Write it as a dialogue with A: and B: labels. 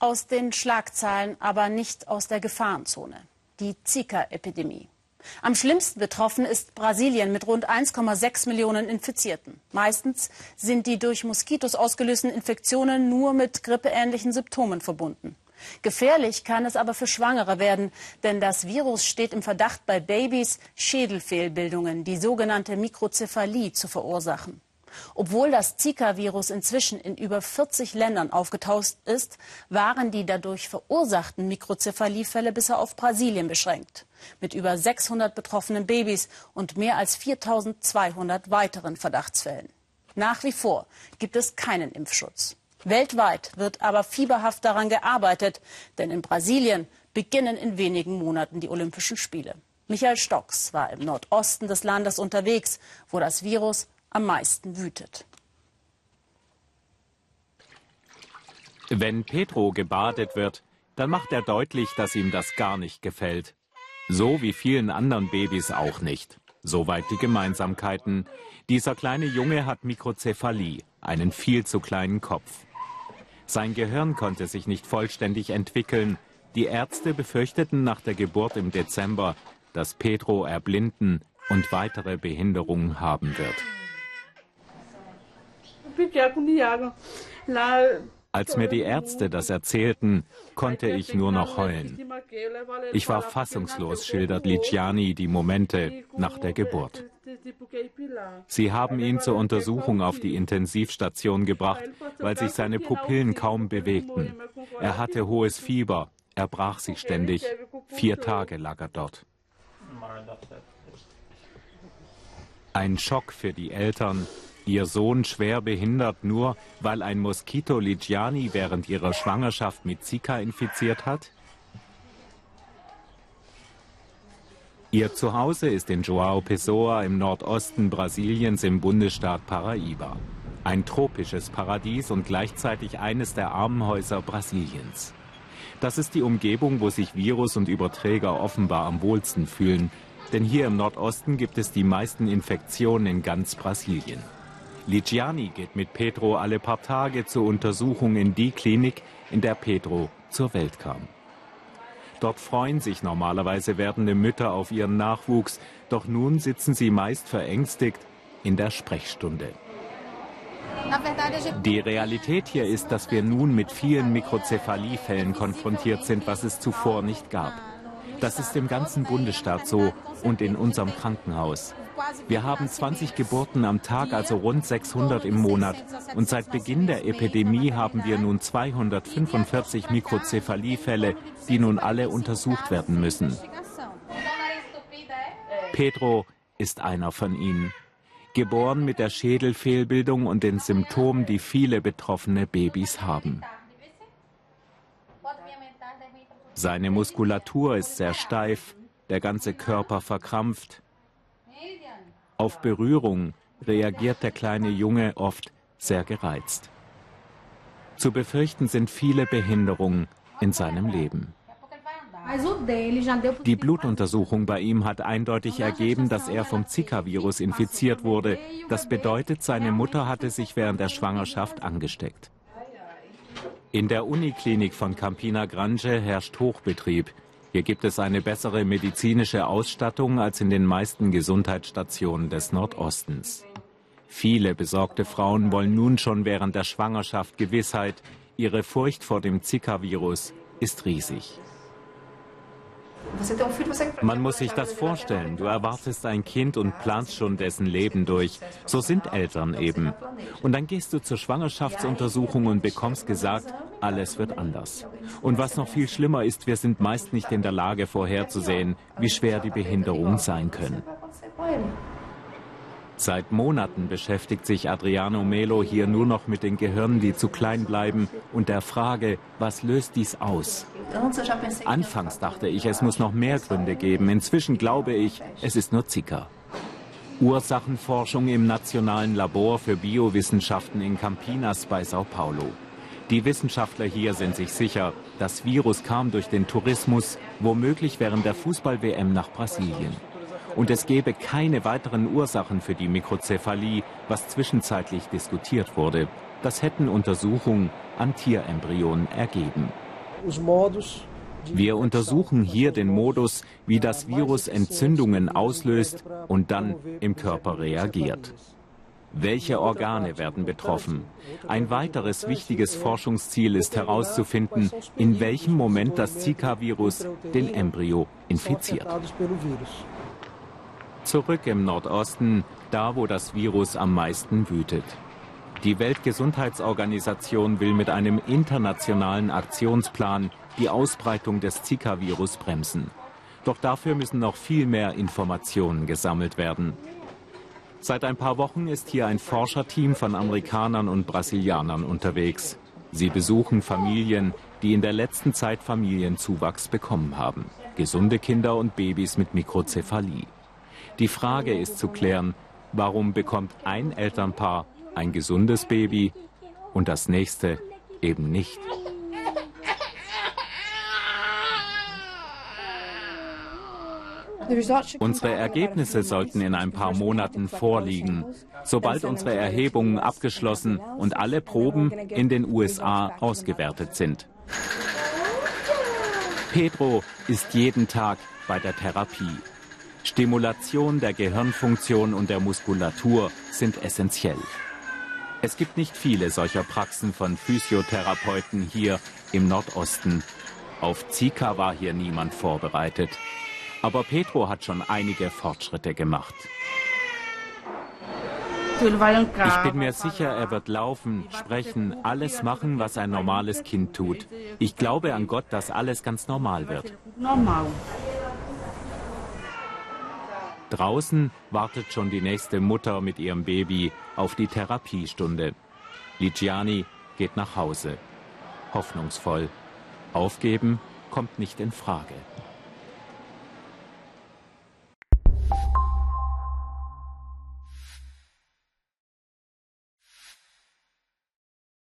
A: aus den Schlagzeilen, aber nicht aus der Gefahrenzone. Die Zika-Epidemie. Am schlimmsten betroffen ist Brasilien mit rund 1,6 Millionen Infizierten. Meistens sind die durch Moskitos ausgelösten Infektionen nur mit grippeähnlichen Symptomen verbunden. Gefährlich kann es aber für Schwangere werden, denn das Virus steht im Verdacht, bei Babys Schädelfehlbildungen, die sogenannte Mikrozephalie, zu verursachen. Obwohl das Zika-Virus inzwischen in über 40 Ländern aufgetaucht ist, waren die dadurch verursachten Mikrozephaliefälle bisher auf Brasilien beschränkt. Mit über 600 betroffenen Babys und mehr als 4200 weiteren Verdachtsfällen. Nach wie vor gibt es keinen Impfschutz. Weltweit wird aber fieberhaft daran gearbeitet, denn in Brasilien beginnen in wenigen Monaten die Olympischen Spiele. Michael Stocks war im Nordosten des Landes unterwegs, wo das Virus am meisten wütet.
B: Wenn Petro gebadet wird, dann macht er deutlich, dass ihm das gar nicht gefällt. So wie vielen anderen Babys auch nicht. Soweit die Gemeinsamkeiten. Dieser kleine Junge hat Mikrozephalie, einen viel zu kleinen Kopf. Sein Gehirn konnte sich nicht vollständig entwickeln. Die Ärzte befürchteten nach der Geburt im Dezember, dass Pedro erblinden und weitere Behinderungen haben wird. Als mir die Ärzte das erzählten, konnte ich nur noch heulen. Ich war fassungslos, schildert Ligiani die Momente nach der Geburt. Sie haben ihn zur Untersuchung auf die Intensivstation gebracht, weil sich seine Pupillen kaum bewegten. Er hatte hohes Fieber, er brach sich ständig. Vier Tage lag er dort. Ein Schock für die Eltern, Ihr Sohn schwer behindert nur, weil ein Moskito Ligiani während ihrer Schwangerschaft mit Zika infiziert hat? Ihr Zuhause ist in João Pessoa im Nordosten Brasiliens im Bundesstaat Paraíba. Ein tropisches Paradies und gleichzeitig eines der Armenhäuser Brasiliens. Das ist die Umgebung, wo sich Virus und Überträger offenbar am wohlsten fühlen. Denn hier im Nordosten gibt es die meisten Infektionen in ganz Brasilien. Ligiani geht mit Pedro alle paar Tage zur Untersuchung in die Klinik, in der Pedro zur Welt kam. Dort freuen sich normalerweise werdende Mütter auf ihren Nachwuchs, doch nun sitzen sie meist verängstigt in der Sprechstunde. Die Realität hier ist, dass wir nun mit vielen Mikrozephaliefällen konfrontiert sind, was es zuvor nicht gab. Das ist im ganzen Bundesstaat so und in unserem Krankenhaus. Wir haben 20 Geburten am Tag, also rund 600 im Monat. Und seit Beginn der Epidemie haben wir nun 245 Mikrozephaliefälle, die nun alle untersucht werden müssen. Pedro ist einer von ihnen. Geboren mit der Schädelfehlbildung und den Symptomen, die viele betroffene Babys haben. Seine Muskulatur ist sehr steif, der ganze Körper verkrampft. Auf Berührung reagiert der kleine Junge oft sehr gereizt. Zu befürchten sind viele Behinderungen in seinem Leben. Die Blutuntersuchung bei ihm hat eindeutig ergeben, dass er vom Zika-Virus infiziert wurde. Das bedeutet, seine Mutter hatte sich während der Schwangerschaft angesteckt. In der Uniklinik von Campina Grande herrscht Hochbetrieb. Hier gibt es eine bessere medizinische Ausstattung als in den meisten Gesundheitsstationen des Nordostens. Viele besorgte Frauen wollen nun schon während der Schwangerschaft Gewissheit. Ihre Furcht vor dem Zika-Virus ist riesig. Man muss sich das vorstellen. Du erwartest ein Kind und planst schon dessen Leben durch. So sind Eltern eben. Und dann gehst du zur Schwangerschaftsuntersuchung und bekommst gesagt, alles wird anders. Und was noch viel schlimmer ist, wir sind meist nicht in der Lage vorherzusehen, wie schwer die Behinderungen sein können. Seit Monaten beschäftigt sich Adriano Melo hier nur noch mit den Gehirnen, die zu klein bleiben und der Frage, was löst dies aus? Anfangs dachte ich, es muss noch mehr Gründe geben. Inzwischen glaube ich, es ist nur Zika. Ursachenforschung im Nationalen Labor für Biowissenschaften in Campinas bei Sao Paulo. Die Wissenschaftler hier sind sich sicher, das Virus kam durch den Tourismus, womöglich während der Fußball-WM nach Brasilien. Und es gäbe keine weiteren Ursachen für die Mikrozephalie, was zwischenzeitlich diskutiert wurde. Das hätten Untersuchungen an Tierembryonen ergeben. Wir untersuchen hier den Modus, wie das Virus Entzündungen auslöst und dann im Körper reagiert. Welche Organe werden betroffen? Ein weiteres wichtiges Forschungsziel ist herauszufinden, in welchem Moment das Zika-Virus den Embryo infiziert. Zurück im Nordosten, da wo das Virus am meisten wütet. Die Weltgesundheitsorganisation will mit einem internationalen Aktionsplan die Ausbreitung des Zika-Virus bremsen. Doch dafür müssen noch viel mehr Informationen gesammelt werden. Seit ein paar Wochen ist hier ein Forscherteam von Amerikanern und Brasilianern unterwegs. Sie besuchen Familien, die in der letzten Zeit Familienzuwachs bekommen haben. Gesunde Kinder und Babys mit Mikrozephalie. Die Frage ist zu klären, warum bekommt ein Elternpaar ein gesundes Baby und das nächste eben nicht. Unsere Ergebnisse sollten in ein paar Monaten vorliegen, sobald unsere Erhebungen abgeschlossen und alle Proben in den USA ausgewertet sind. Pedro ist jeden Tag bei der Therapie. Stimulation der Gehirnfunktion und der Muskulatur sind essentiell. Es gibt nicht viele solcher Praxen von Physiotherapeuten hier im Nordosten. Auf Zika war hier niemand vorbereitet. Aber Petro hat schon einige Fortschritte gemacht. Ich bin mir sicher, er wird laufen, sprechen, alles machen, was ein normales Kind tut. Ich glaube an Gott, dass alles ganz normal wird. Draußen wartet schon die nächste Mutter mit ihrem Baby auf die Therapiestunde. Ligiani geht nach Hause. Hoffnungsvoll. Aufgeben kommt nicht in Frage.